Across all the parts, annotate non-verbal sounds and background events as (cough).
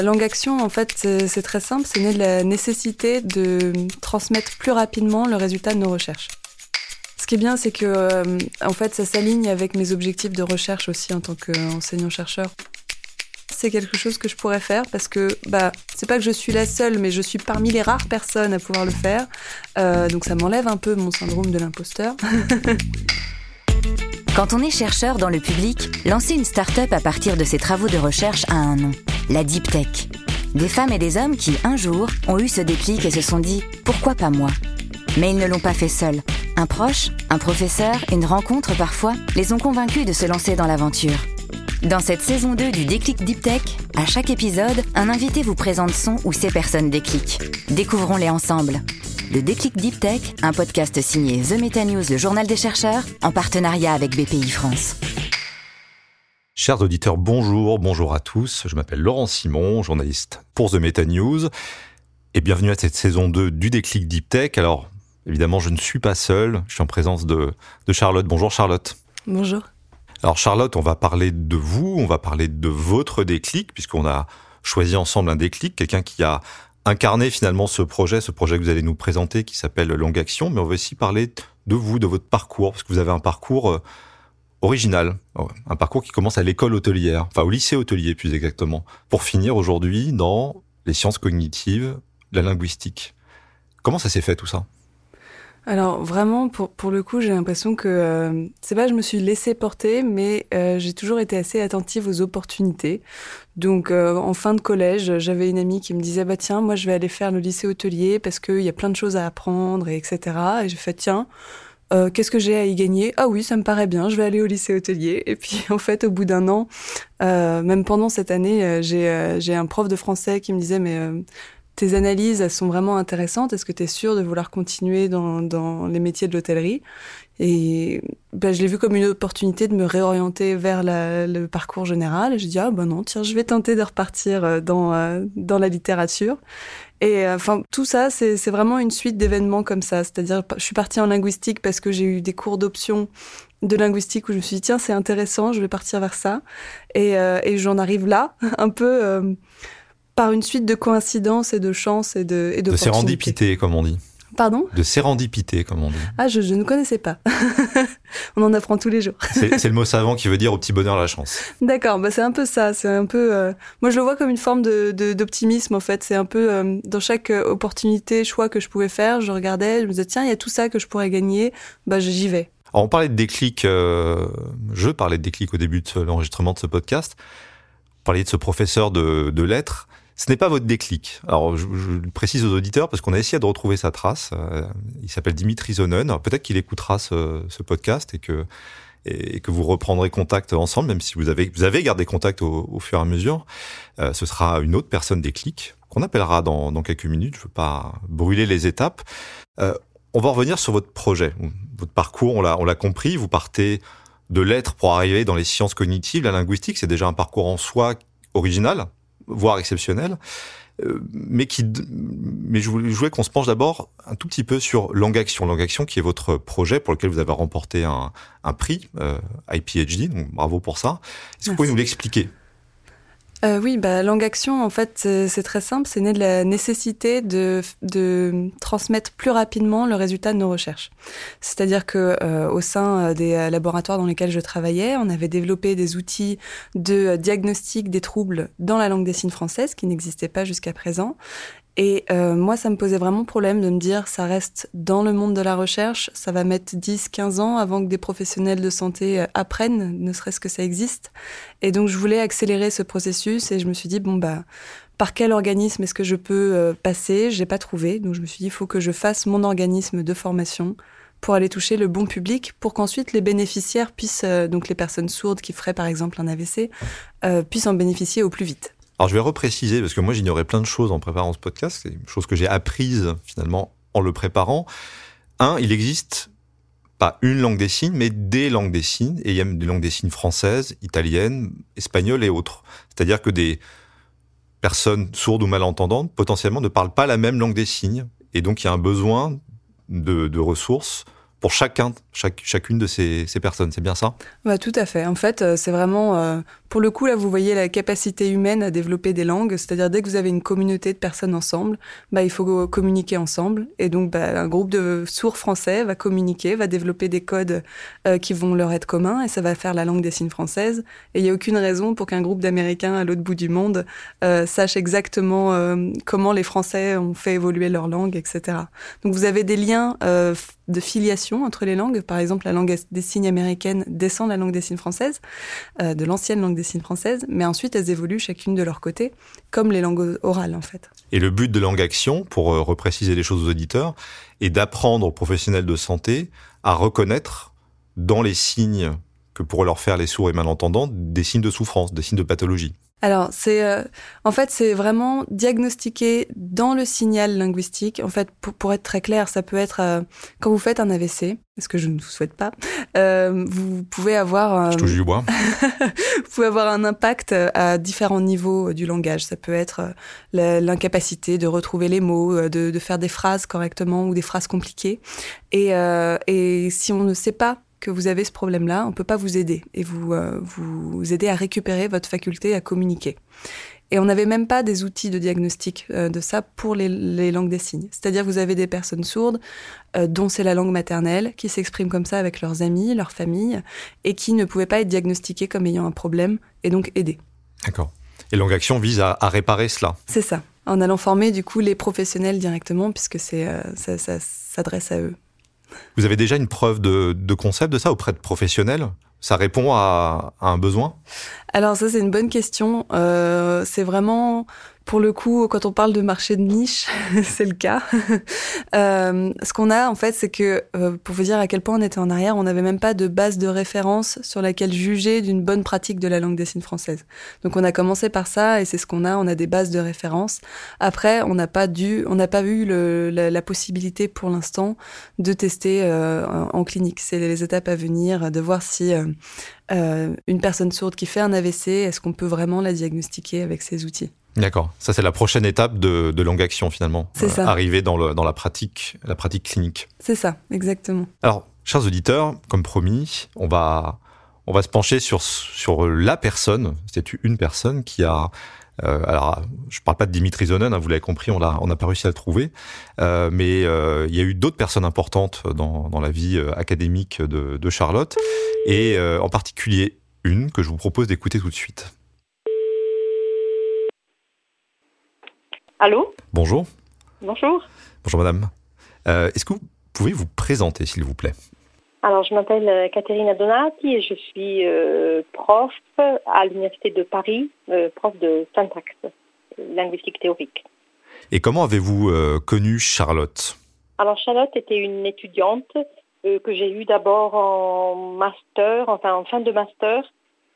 La langue action, en fait, c'est très simple, c'est la nécessité de transmettre plus rapidement le résultat de nos recherches. Ce qui est bien, c'est que, euh, en fait, ça s'aligne avec mes objectifs de recherche aussi en tant qu'enseignant-chercheur. C'est quelque chose que je pourrais faire parce que, bah, c'est pas que je suis la seule, mais je suis parmi les rares personnes à pouvoir le faire. Euh, donc ça m'enlève un peu mon syndrome de l'imposteur. (laughs) Quand on est chercheur dans le public, lancer une start-up à partir de ses travaux de recherche a un nom, la Deep Tech. Des femmes et des hommes qui, un jour, ont eu ce déclic et se sont dit pourquoi pas moi? Mais ils ne l'ont pas fait seuls. Un proche, un professeur, une rencontre parfois, les ont convaincus de se lancer dans l'aventure. Dans cette saison 2 du Déclic Deep Tech, à chaque épisode, un invité vous présente son ou ses personnes déclic. Découvrons-les ensemble. Le Déclic Deep Tech, un podcast signé The Meta News, le journal des chercheurs, en partenariat avec BPI France. Chers auditeurs, bonjour, bonjour à tous. Je m'appelle Laurent Simon, journaliste pour The Meta News, et bienvenue à cette saison 2 du Déclic Deep Tech. Alors, évidemment, je ne suis pas seul, je suis en présence de, de Charlotte. Bonjour Charlotte. Bonjour. Alors Charlotte, on va parler de vous, on va parler de votre déclic, puisqu'on a choisi ensemble un déclic, quelqu'un qui a incarner finalement ce projet, ce projet que vous allez nous présenter qui s'appelle Longue Action, mais on va aussi parler de vous, de votre parcours, parce que vous avez un parcours euh, original, un parcours qui commence à l'école hôtelière, enfin au lycée hôtelier plus exactement, pour finir aujourd'hui dans les sciences cognitives, la linguistique. Comment ça s'est fait tout ça? Alors vraiment, pour, pour le coup, j'ai l'impression que euh, c'est pas je me suis laissée porter, mais euh, j'ai toujours été assez attentive aux opportunités. Donc euh, en fin de collège, j'avais une amie qui me disait bah tiens, moi je vais aller faire le lycée hôtelier parce qu'il y a plein de choses à apprendre et etc. Et j'ai fait tiens. Qu'est-ce que j'ai à y gagner? Ah oui, ça me paraît bien, je vais aller au lycée hôtelier. Et puis (laughs) en fait, au bout d'un an, même pendant cette année, j'ai un prof de français qui me disait mais tes analyses, elles sont vraiment intéressantes. Est-ce que tu es sûr de vouloir continuer dans, dans les métiers de l'hôtellerie? Et ben, je l'ai vu comme une opportunité de me réorienter vers le parcours général. Je dis, ah ben non, tiens, je vais tenter de repartir euh, dans, euh, dans la littérature. Et euh, enfin, tout ça, c'est vraiment une suite d'événements comme ça. C'est-à-dire, je suis partie en linguistique parce que j'ai eu des cours d'option de linguistique où je me suis dit, tiens, c'est intéressant, je vais partir vers ça. Et, et j'en arrive là, (laughs) un peu par une suite de coïncidences et de chances et de et de, de sérendipité, comme on dit. Pardon De sérendipité, comme on dit. Ah, je, ne connaissais pas. (laughs) on en apprend tous les jours. c'est le mot (laughs) savant qui veut dire au petit bonheur la chance. D'accord, bah c'est un peu ça. C'est un peu. Euh, moi, je le vois comme une forme d'optimisme, de, en fait. C'est un peu euh, dans chaque euh, opportunité, choix que je pouvais faire, je regardais, je me disais tiens, il y a tout ça que je pourrais gagner. Bah, j'y vais. Alors, on parlait de déclic. je parlais de déclic au début de l'enregistrement de ce podcast. On parlait de ce professeur de, de lettres. Ce n'est pas votre déclic. Alors, je, je précise aux auditeurs parce qu'on a essayé de retrouver sa trace. Euh, il s'appelle Dimitri Zonen. Peut-être qu'il écoutera ce, ce, podcast et que et que vous reprendrez contact ensemble, même si vous avez vous avez gardé contact au, au fur et à mesure. Euh, ce sera une autre personne déclic qu'on appellera dans, dans quelques minutes. Je veux pas brûler les étapes. Euh, on va revenir sur votre projet, votre parcours. On l'a on l'a compris. Vous partez de lettres pour arriver dans les sciences cognitives, la linguistique. C'est déjà un parcours en soi original voire exceptionnel. Euh, mais qui, mais je voulais qu'on se penche d'abord un tout petit peu sur Langue Action. Langue Action, qui est votre projet pour lequel vous avez remporté un, un prix euh, IPHD. Donc bravo pour ça. Est-ce que vous pouvez nous l'expliquer? Euh, oui, bah, Langue Action, en fait, c'est très simple. C'est né de la nécessité de, transmettre plus rapidement le résultat de nos recherches. C'est-à-dire que euh, au sein euh, des laboratoires dans lesquels je travaillais, on avait développé des outils de diagnostic des troubles dans la langue des signes française qui n'existaient pas jusqu'à présent. Et euh, moi, ça me posait vraiment problème de me dire, ça reste dans le monde de la recherche, ça va mettre 10, 15 ans avant que des professionnels de santé euh, apprennent, ne serait-ce que ça existe. Et donc, je voulais accélérer ce processus et je me suis dit, bon, bah, par quel organisme est-ce que je peux euh, passer? J'ai pas trouvé. Donc, je me suis dit, il faut que je fasse mon organisme de formation pour aller toucher le bon public, pour qu'ensuite les bénéficiaires puissent, donc les personnes sourdes qui feraient par exemple un AVC, puissent en bénéficier au plus vite. Alors je vais repréciser, parce que moi j'ignorais plein de choses en préparant ce podcast, c'est une chose que j'ai apprise finalement en le préparant. Un, il existe pas une langue des signes, mais des langues des signes, et il y a des langues des signes françaises, italiennes, espagnoles et autres. C'est-à-dire que des personnes sourdes ou malentendantes potentiellement ne parlent pas la même langue des signes, et donc il y a un besoin de, de ressources pour chacun chaque, chacune de ces, ces personnes, c'est bien ça? Bah, Tout à fait. En fait, euh, c'est vraiment, euh, pour le coup, là, vous voyez la capacité humaine à développer des langues, c'est-à-dire dès que vous avez une communauté de personnes ensemble, bah, il faut communiquer ensemble. Et donc, bah, un groupe de sourds français va communiquer, va développer des codes euh, qui vont leur être communs, et ça va faire la langue des signes française. Et il n'y a aucune raison pour qu'un groupe d'Américains à l'autre bout du monde sache exactement comment les Français ont fait évoluer leur langue, etc. Donc, vous avez des liens de filiation entre les langues. Par exemple, la langue des signes américaine descend de la langue des signes française, euh, de l'ancienne langue des signes française, mais ensuite elles évoluent chacune de leur côté, comme les langues orales en fait. Et le but de Langue Action, pour euh, repréciser les choses aux auditeurs, est d'apprendre aux professionnels de santé à reconnaître dans les signes que pourraient leur faire les sourds et malentendants des signes de souffrance, des signes de pathologie. Alors, c'est euh, en fait, c'est vraiment diagnostiqué dans le signal linguistique. En fait, pour, être très clair, ça peut être euh, quand vous faites un AVC, ce que je ne vous souhaite pas, euh, vous pouvez avoir. je touche du bois. (laughs) vous pouvez avoir un impact à différents niveaux du langage. Ça peut être l'incapacité de retrouver les mots, de, de, faire des phrases correctement ou des phrases compliquées. Et, et si on ne sait pas que vous avez ce problème-là, on ne peut pas vous aider et vous, euh, vous aider à récupérer votre faculté à communiquer. Et on n'avait même pas des outils de diagnostic euh, de ça pour les, langues des signes. C'est-à-dire que vous avez des personnes sourdes euh, dont c'est la langue maternelle, qui s'expriment comme ça avec leurs amis, leur famille, et qui ne pouvaient pas être diagnostiquées comme ayant un problème et donc aider. D'accord. Et Langue Action vise à, réparer cela. C'est ça, en allant former du coup les professionnels directement, puisque c'est ça s'adresse à eux. Vous avez déjà une preuve de, concept de ça auprès de professionnels? Ça répond à, un besoin? Alors ça c'est une bonne question. Euh, c'est vraiment pour le coup, quand on parle de marché de niche, (laughs) c'est le cas. (laughs) euh, ce qu'on a, en fait, c'est que, euh, pour vous dire à quel point on était en arrière, on n'avait même pas de base de référence sur laquelle juger d'une bonne pratique de la langue des signes française. Donc, on a commencé par ça, et c'est ce qu'on a. On a des bases de référence. Après, on n'a pas dû, on n'a pas eu le, la, possibilité pour l'instant de tester euh, en, clinique. C'est les étapes à venir, de voir si euh, euh une personne sourde qui fait un AVC, est-ce qu'on peut vraiment la diagnostiquer avec ces outils D'accord. Ça, c'est la prochaine étape de, de longue action, finalement. C'est ça. Arriver dans, le, dans la, pratique, la pratique clinique. C'est ça, exactement. Alors, chers auditeurs, comme promis, on va, on va se pencher sur, sur la personne, c'est une personne qui a euh, alors, je parle pas de Dimitri Zonen, hein, vous l'avez compris, on n'a on a pas réussi à le trouver, euh, mais euh, il y a eu d'autres personnes importantes dans, dans la vie euh, académique de, de Charlotte, et euh, en particulier une que je vous propose d'écouter tout de suite. Allô Bonjour. Bonjour. Bonjour madame. Euh, est-ce que vous pouvez vous présenter s'il vous plaît? Alors je m'appelle euh, Caterina Donati et je suis euh, prof à l'Université de Paris, prof de syntaxe, linguistique théorique. Et comment avez-vous connu Charlotte? Alors Charlotte était une étudiante que j'ai eue d'abord en master, enfin en fin de master,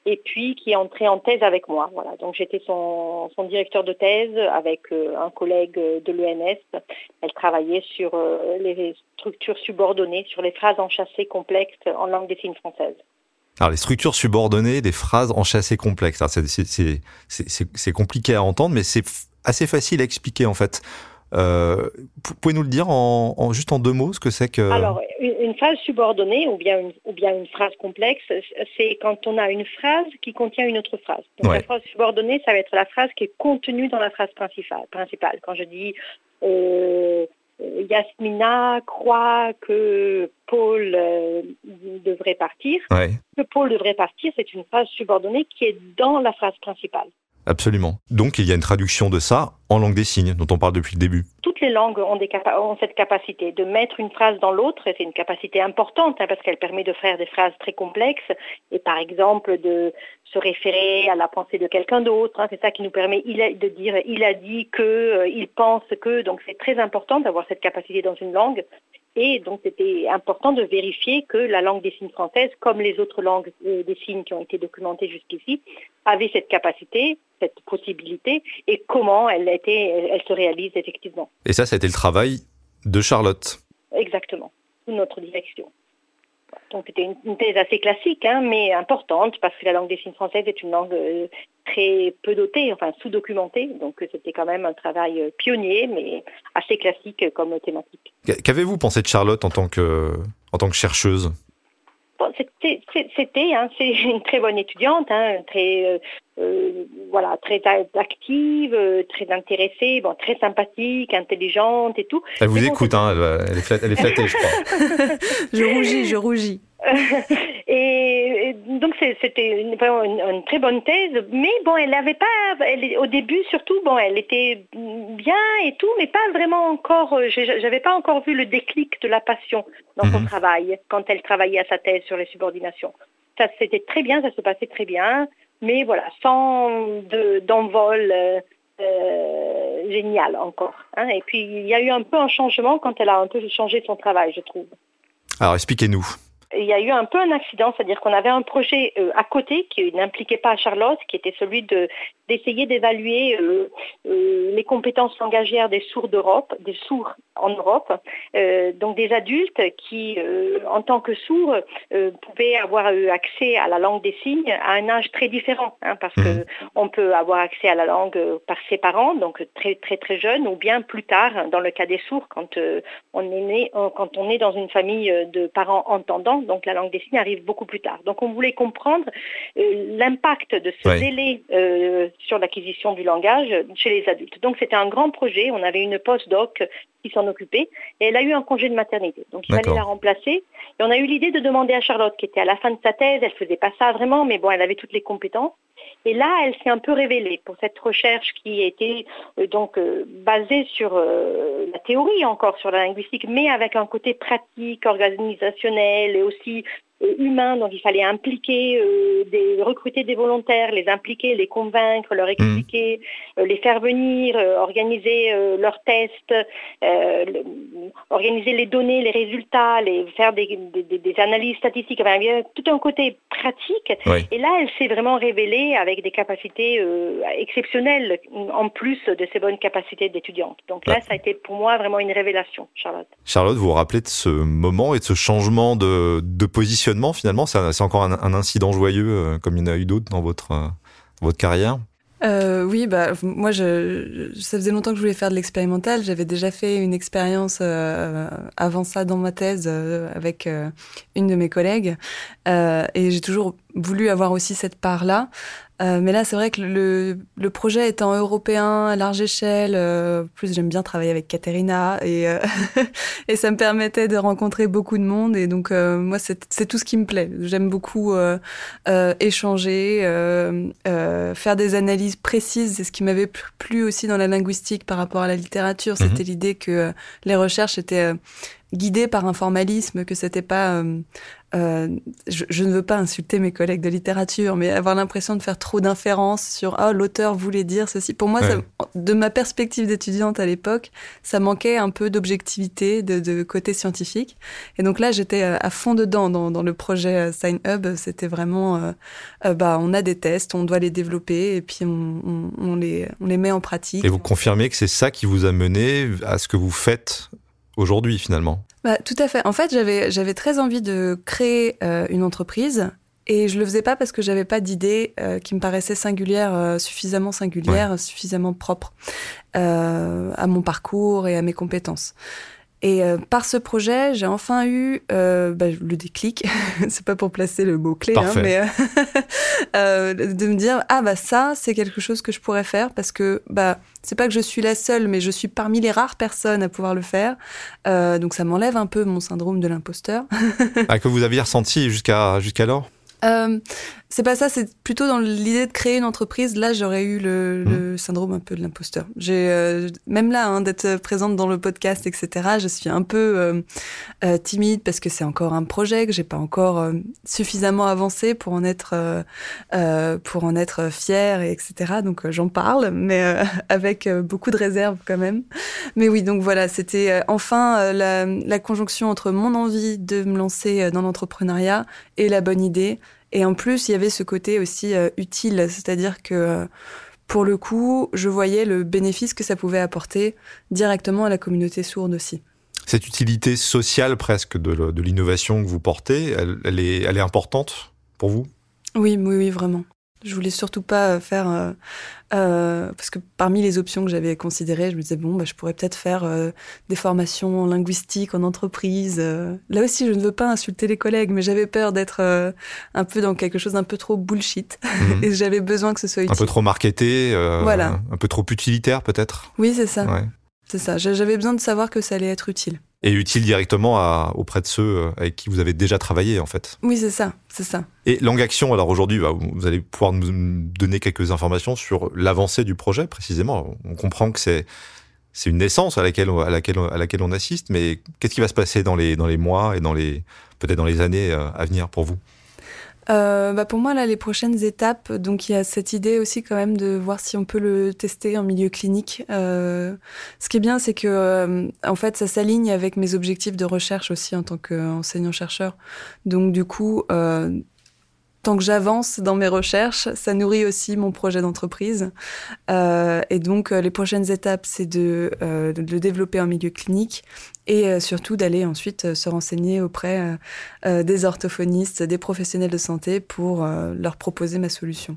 et puis qui est entré en thèse avec moi. Voilà. Donc j'étais son, directeur de thèse avec euh, un collègue de l'ENS. Elle travaillait sur euh, les structures subordonnées, sur les phrases enchâssées complexes en langue des signes française. Alors les structures subordonnées des phrases enchâssées complexes, c'est compliqué à entendre, mais c'est assez facile à expliquer en fait. Euh, pouvez-nous le dire en, en, juste en deux mots ce que c'est que Alors une, une, phrase subordonnée ou bien une, ou bien une phrase complexe, c'est quand on a une phrase qui contient une autre phrase. Donc Ouais. la phrase subordonnée, ça va être la phrase qui est contenue dans la phrase principale. principale. Quand je dis euh, Yasmina croit que Paul euh, devrait partir, Ouais, que Paul devrait partir, c'est une phrase subordonnée qui est dans la phrase principale. Absolument. Donc il y a une traduction de ça en langue des signes dont on parle depuis le début. toutes les langues ont, cette capacité de mettre une phrase dans l'autre, c'est une capacité importante hein, parce qu'elle permet de faire des phrases très complexes, et par exemple de se référer à la pensée de quelqu'un d'autre. hein. c'est ça qui nous permet il a- de dire il a dit que, euh, il pense que, donc c'est très important d'avoir cette capacité dans une langue. Et donc c'était important de vérifier que la langue des signes française, comme les autres langues euh, des signes qui ont été documentées jusqu'ici, avait cette capacité, cette possibilité, et comment elle, était, elle, elle se réalise effectivement. Et ça, été le travail de Charlotte. Exactement, sous notre direction. Donc c'était une, thèse assez classique, hein, mais importante, parce que la langue des signes française est une langue euh, très peu dotée, enfin sous-documentée, donc euh, c'était quand même un travail euh, pionnier, mais assez classique comme thématique. Qu- Qu'avez-vous pensé de Charlotte en tant que, en tant que chercheuse? C'était, hein, c'est (laughs) une très bonne étudiante, hein, très, euh, euh, voilà, très active, euh, très intéressée, bon, très sympathique, intelligente et tout. Elle vous écoute, hein, elle, est flattée, elle est flattée, je crois. (laughs) je rougis, je rougis. (laughs) et, donc c'était une, une, très bonne thèse, mais bon, elle n'avait pas, elle, au début surtout, bon, elle était bien et tout, mais pas vraiment encore, j'avais pas encore vu le déclic de la passion dans son mhm. travail quand elle travaillait à sa thèse sur les subordinations. Ça c'était très bien, ça se passait très bien, mais voilà, sans d'envol. Euh, euh, génial encore. Hein. Et puis il y a eu un peu un changement quand elle a un peu changé son travail, je trouve. Alors expliquez-nous il y a eu un peu un accident, c'est-à-dire qu'on avait un projet euh, à côté qui n'impliquait pas Charlotte, qui était celui de d'essayer d'évaluer euh, euh, les compétences langagières des sourds d'Europe, des sourds en Europe, donc des adultes qui, en tant que sourds, pouvaient avoir accès à la langue des signes à un âge très différent, hein, parce que mhm. peut avoir accès à la langue par ses parents, donc très très très jeune, ou bien plus tard, dans le cas des sourds, quand on est né, quand on est dans une famille de parents entendants donc la langue des signes arrive beaucoup plus tard. Donc on voulait comprendre euh, l'impact de ce délai euh, sur l'acquisition du langage chez les adultes. Donc c'était un grand projet, on avait une post-doc qui s'en occupait, et elle a eu un congé de maternité. Donc il fallait la remplacer. Et on a eu l'idée de demander à Charlotte, qui était à la fin de sa thèse, elle faisait pas ça vraiment, mais bon, elle avait toutes les compétences. Et là, elle s'est un peu révélée pour cette recherche qui était euh, donc euh, basée sur euh, la théorie encore, sur la linguistique, mais avec un côté pratique, organisationnel et aussi euh, humains, donc il fallait impliquer, euh, des, recruter des volontaires, les impliquer, les convaincre, leur expliquer, mmh. euh, les faire venir, organiser leurs tests, organiser les données, les résultats, les, faire des, analyses statistiques. il y a tout un côté pratique. Et là, elle s'est vraiment révélée avec des capacités exceptionnelles, en plus de ses bonnes capacités d'étudiante. Donc là, ça a été pour moi vraiment une révélation, Charlotte. Charlotte, vous vous rappelez de ce moment et de ce changement de, de finalement C'est encore un, incident joyeux, euh, comme il y en a eu d'autres dans votre, euh, votre carrière euh, oui, bah moi, ça faisait longtemps que je voulais faire de l'expérimental. J'avais déjà fait une expérience avant ça dans ma thèse avec une de mes collègues, et j'ai toujours voulu avoir aussi cette part-là. Euh, mais là, c'est vrai que le, le, projet étant européen, à large échelle, euh, plus j'aime bien travailler avec Katerina et, euh, (laughs) et ça me permettait de rencontrer beaucoup de monde. Et donc, moi, c'est tout ce qui me plaît. J'aime beaucoup échanger, faire des analyses précises. C'est ce qui m'avait plu aussi dans la linguistique par rapport à la littérature. C'était mhm. l'idée que les recherches étaient guidées par un formalisme, que c'était pas euh, je, ne veux pas insulter mes collègues de littérature, mais avoir l'impression de faire trop d'inférences sur ah l'auteur voulait dire ceci. Pour moi, de ma perspective d'étudiante à l'époque, ça manquait un peu d'objectivité, de, côté scientifique. Et donc là, j'étais euh, à fond dedans dans, le projet euh, Sign Hub. C'était vraiment, bah, on a des tests, on doit les développer et puis on, les, on les met en pratique. Et vous confirmez que c'est ça qui vous a mené à ce que vous faites aujourd'hui finalement bah, Tout à fait. En fait, j'avais, très envie de créer euh, une entreprise et je le faisais pas parce que j'avais pas d'idée euh, qui me paraissait singulière, euh, suffisamment singulière, suffisamment propre à mon parcours et à mes compétences. Et euh, par ce projet, j'ai enfin eu euh, bah, le déclic. (laughs) c'est pas pour placer le mot clé, hein, mais (laughs) euh, de me dire ah bah ça c'est quelque chose que je pourrais faire parce que bah c'est pas que je suis la seule, mais je suis parmi les rares personnes à pouvoir le faire. donc ça m'enlève un peu mon syndrome de l'imposteur. (laughs) ah, que vous aviez ressenti jusqu'à jusqu'alors? C'est pas ça, c'est plutôt dans l'idée de créer une entreprise. Là, j'aurais eu le, le, mmh. syndrome un peu de l'imposteur. J'ai euh, même là hein, d'être présente dans le podcast, etc. Je suis un peu euh, euh timide parce que c'est encore un projet que j'ai pas encore suffisamment avancé pour en être pour en être fière et etc. Donc j'en parle, mais (laughs) avec beaucoup de réserve quand même. Mais oui, donc voilà, c'était enfin la, la conjonction entre mon envie de me lancer dans l'entrepreneuriat et la bonne idée. Et en plus, il y avait ce côté aussi euh, utile, c'est-à-dire que euh, pour le coup, je voyais le bénéfice que ça pouvait apporter directement à la communauté sourde aussi. Cette utilité sociale presque de, l'innovation que vous portez, elle, est, elle est importante pour vous? Oui, oui, oui, vraiment. Je voulais surtout pas faire euh, euh, parce que parmi les options que j'avais considérées, je me disais bon, bah, je pourrais peut-être faire euh, des formations linguistiques en entreprise. Là aussi, je ne veux pas insulter les collègues, mais j'avais peur d'être un peu dans quelque chose d'un peu trop bullshit mhm. (laughs) et j'avais besoin que ce soit utile. Un peu trop marketé, voilà. un peu trop utilitaire peut-être? Oui, c'est ça. C'est ça. J'avais besoin de savoir que ça allait être utile et utile directement à, auprès de ceux euh, avec qui vous avez déjà travaillé en fait. Oui, c'est ça, c'est ça. Et Langue Action, alors aujourd'hui, bah, vous allez pouvoir nous donner quelques informations sur l'avancée du projet précisément. On comprend que c'est c'est une naissance à laquelle à laquelle à laquelle on assiste, mais qu'est-ce qui va se passer dans les dans les mois et dans les peut-être dans les années euh, à venir pour vous? Euh, bah pour moi, là, les prochaines étapes, donc il y a cette idée aussi quand même de voir si on peut le tester en milieu clinique. Euh, ce qui est bien, c'est que euh, en fait, ça s'aligne avec mes objectifs de recherche aussi en tant qu'enseignant-chercheur. Donc du coup, euh, tant que j'avance dans mes recherches, ça nourrit aussi mon projet d'entreprise. Euh, et donc, euh, les prochaines étapes, c'est de, euh, de, le développer en milieu clinique et surtout d'aller ensuite se renseigner auprès des orthophonistes, des professionnels de santé pour leur proposer ma solution.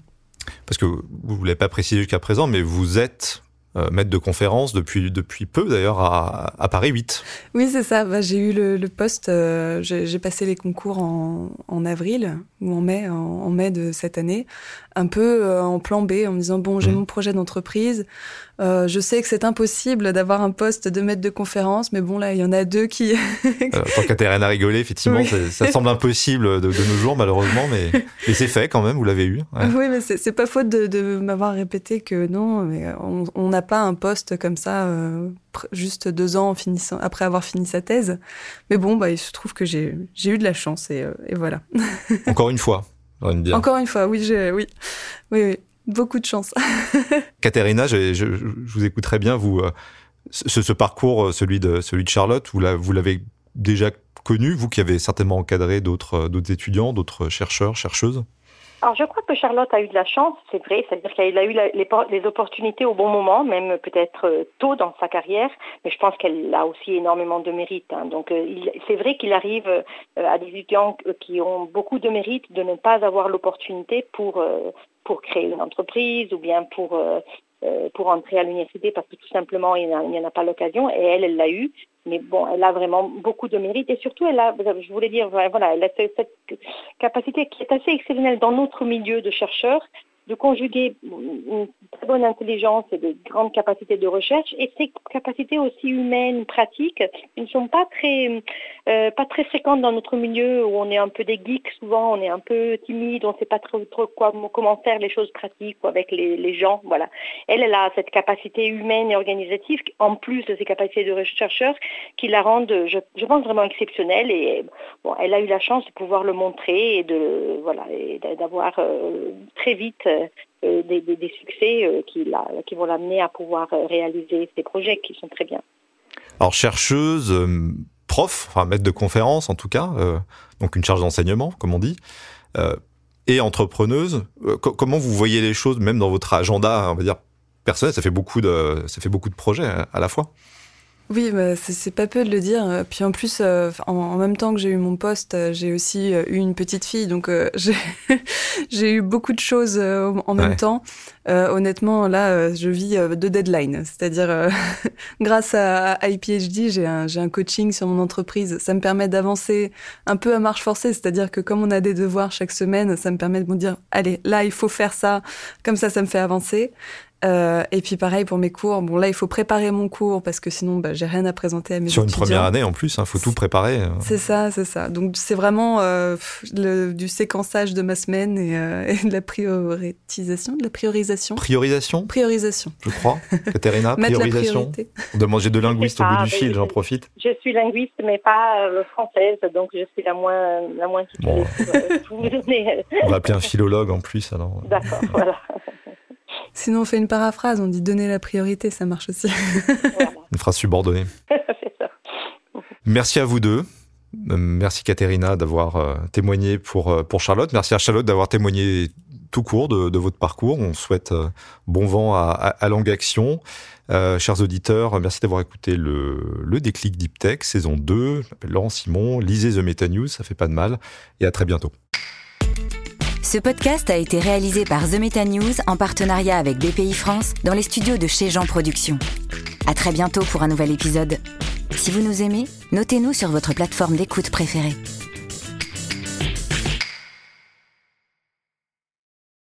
Parce que vous ne l'avez pas précisé jusqu'à présent, mais vous êtes euh, maître de conférence depuis, depuis peu d'ailleurs à, à, Paris 8. Oui, c'est ça. Bah, j'ai eu le, poste, euh, j'ai passé les concours en, en, avril ou en mai, en, mai de cette année, un peu euh, en plan B, en me disant, bon, j'ai mmh. mon projet d'entreprise, euh, je sais que c'est impossible d'avoir un poste de maître de conférence, mais bon, là, il y en a deux qui... euh, (laughs) tant qu'à rien à rigoler, effectivement, ça semble impossible de, de, nos jours, malheureusement, mais, mais c'est fait quand même, vous l'avez eu. Ouais. Oui, mais c'est pas faute de, de m'avoir répété que non, mais on n'a pas un poste comme ça euh, juste deux ans en finissant, après avoir fini sa thèse. Mais bon, bah, il se trouve que j'ai eu de la chance et, et voilà. (laughs) Encore une fois. Encore une fois, oui, oui, oui, oui. Beaucoup de chance. (laughs) Katerina, je, je, je, vous écoute très bien. Vous, euh, ce, ce, parcours, euh, celui de, celui de Charlotte, vous l'avez déjà connu, vous qui avez certainement encadré d'autres euh, étudiants, d'autres chercheurs, chercheuses? Alors je crois que Charlotte a eu de la chance, c'est vrai, c'est-à-dire qu'elle a eu les, opportunités au bon moment, même peut-être tôt dans sa carrière, mais je pense qu'elle a aussi énormément de mérite. Hein. Donc euh, c'est vrai qu'il arrive euh, à des étudiants qui ont beaucoup de mérite de ne pas avoir l'opportunité pour euh, pour créer une entreprise ou bien pour euh, euh, pour entrer à l'université parce que tout simplement il n'y en, a pas l'occasion et elle elle l'a eu mais bon elle a vraiment beaucoup de mérite. Et surtout elle a je voulais dire voilà elle a cette capacité qui est assez exceptionnelle dans notre milieu de chercheurs de conjuguer une très bonne intelligence et de grandes capacités de recherche et ces capacités aussi humaines, pratiques, qui ne sont pas très, euh, pas très fréquentes dans notre milieu où on est un peu des geeks souvent, on est un peu timide, on ne sait pas trop, quoi, comment faire les choses pratiques avec les, les gens, voilà. Elle, elle a cette capacité humaine et organisative, en plus de ses capacités de chercheur, qui la rendent, je, pense, vraiment exceptionnelle et bon, elle a eu la chance de pouvoir le montrer et voilà, d'avoir euh, très vite des, des, des, succès euh, qui, la, qui vont l'amener à pouvoir euh, réaliser ces projets qui sont très bien. Alors chercheuse, prof, enfin maître de conférence en tout cas, euh, donc une charge d'enseignement comme on dit, euh, et entrepreneuse. Euh, comment vous voyez les choses, même dans votre agenda, on va dire personnel? Ça fait beaucoup de, ça fait beaucoup de projets à, à la fois. Oui, bah, c'est pas peu de le dire. Puis en plus, euh, en, en, même temps que j'ai eu mon poste, euh, j'ai aussi euh, eu une petite fille, donc euh, (laughs) j'ai eu beaucoup de choses euh, en même ouais. temps. Euh, honnêtement, là, je vis de deadline, c'est-à-dire (laughs) grâce à, à iPhD, j'ai un, un coaching sur mon entreprise. Ça me permet d'avancer un peu à marche forcée, c'est-à-dire que comme on a des devoirs chaque semaine, ça me permet de me dire, allez, là, il faut faire ça, comme ça, ça me fait avancer. Euh, et puis pareil pour mes cours. Bon là, il faut préparer mon cours parce que sinon, bah, j'ai rien à présenter à mes Sur étudiants. une première année en plus, il hein, faut tout préparer. C'est ça, c'est ça. Donc c'est vraiment euh, le, du séquençage de ma semaine et, euh, (laughs) et, de la prioritisation, de la priorisation. Priorisation? Priorisation. Je crois. Katerina, (laughs) priorisation. J'ai deux linguistes au bout du fil, j'en profite. Je suis linguiste, mais pas euh, française, donc je suis la moins la moins bon. pour, vous donner. On va appeler un philologue en plus alors. D'accord, voilà. Sinon, on fait une paraphrase, on dit donner la priorité, ça marche aussi. Voilà. Une phrase subordonnée. (laughs) ça. Merci à vous deux. Merci Katerina d'avoir euh, témoigné pour, euh, pour Charlotte. Merci à Charlotte d'avoir témoigné tout court de, de, votre parcours. On souhaite euh, bon vent à, à, à Langue Action. Euh, chers auditeurs, merci d'avoir écouté le, le déclic Deep Tech, saison 2. Je m'appelle Laurent Simon. Lisez The Meta News, ça fait pas de mal. Et à très bientôt. Ce podcast a été réalisé par The Meta News en partenariat avec BPI France dans les studios de chez Jean Productions. À très bientôt pour un nouvel épisode. Si vous nous aimez, notez-nous sur votre plateforme d'écoute préférée.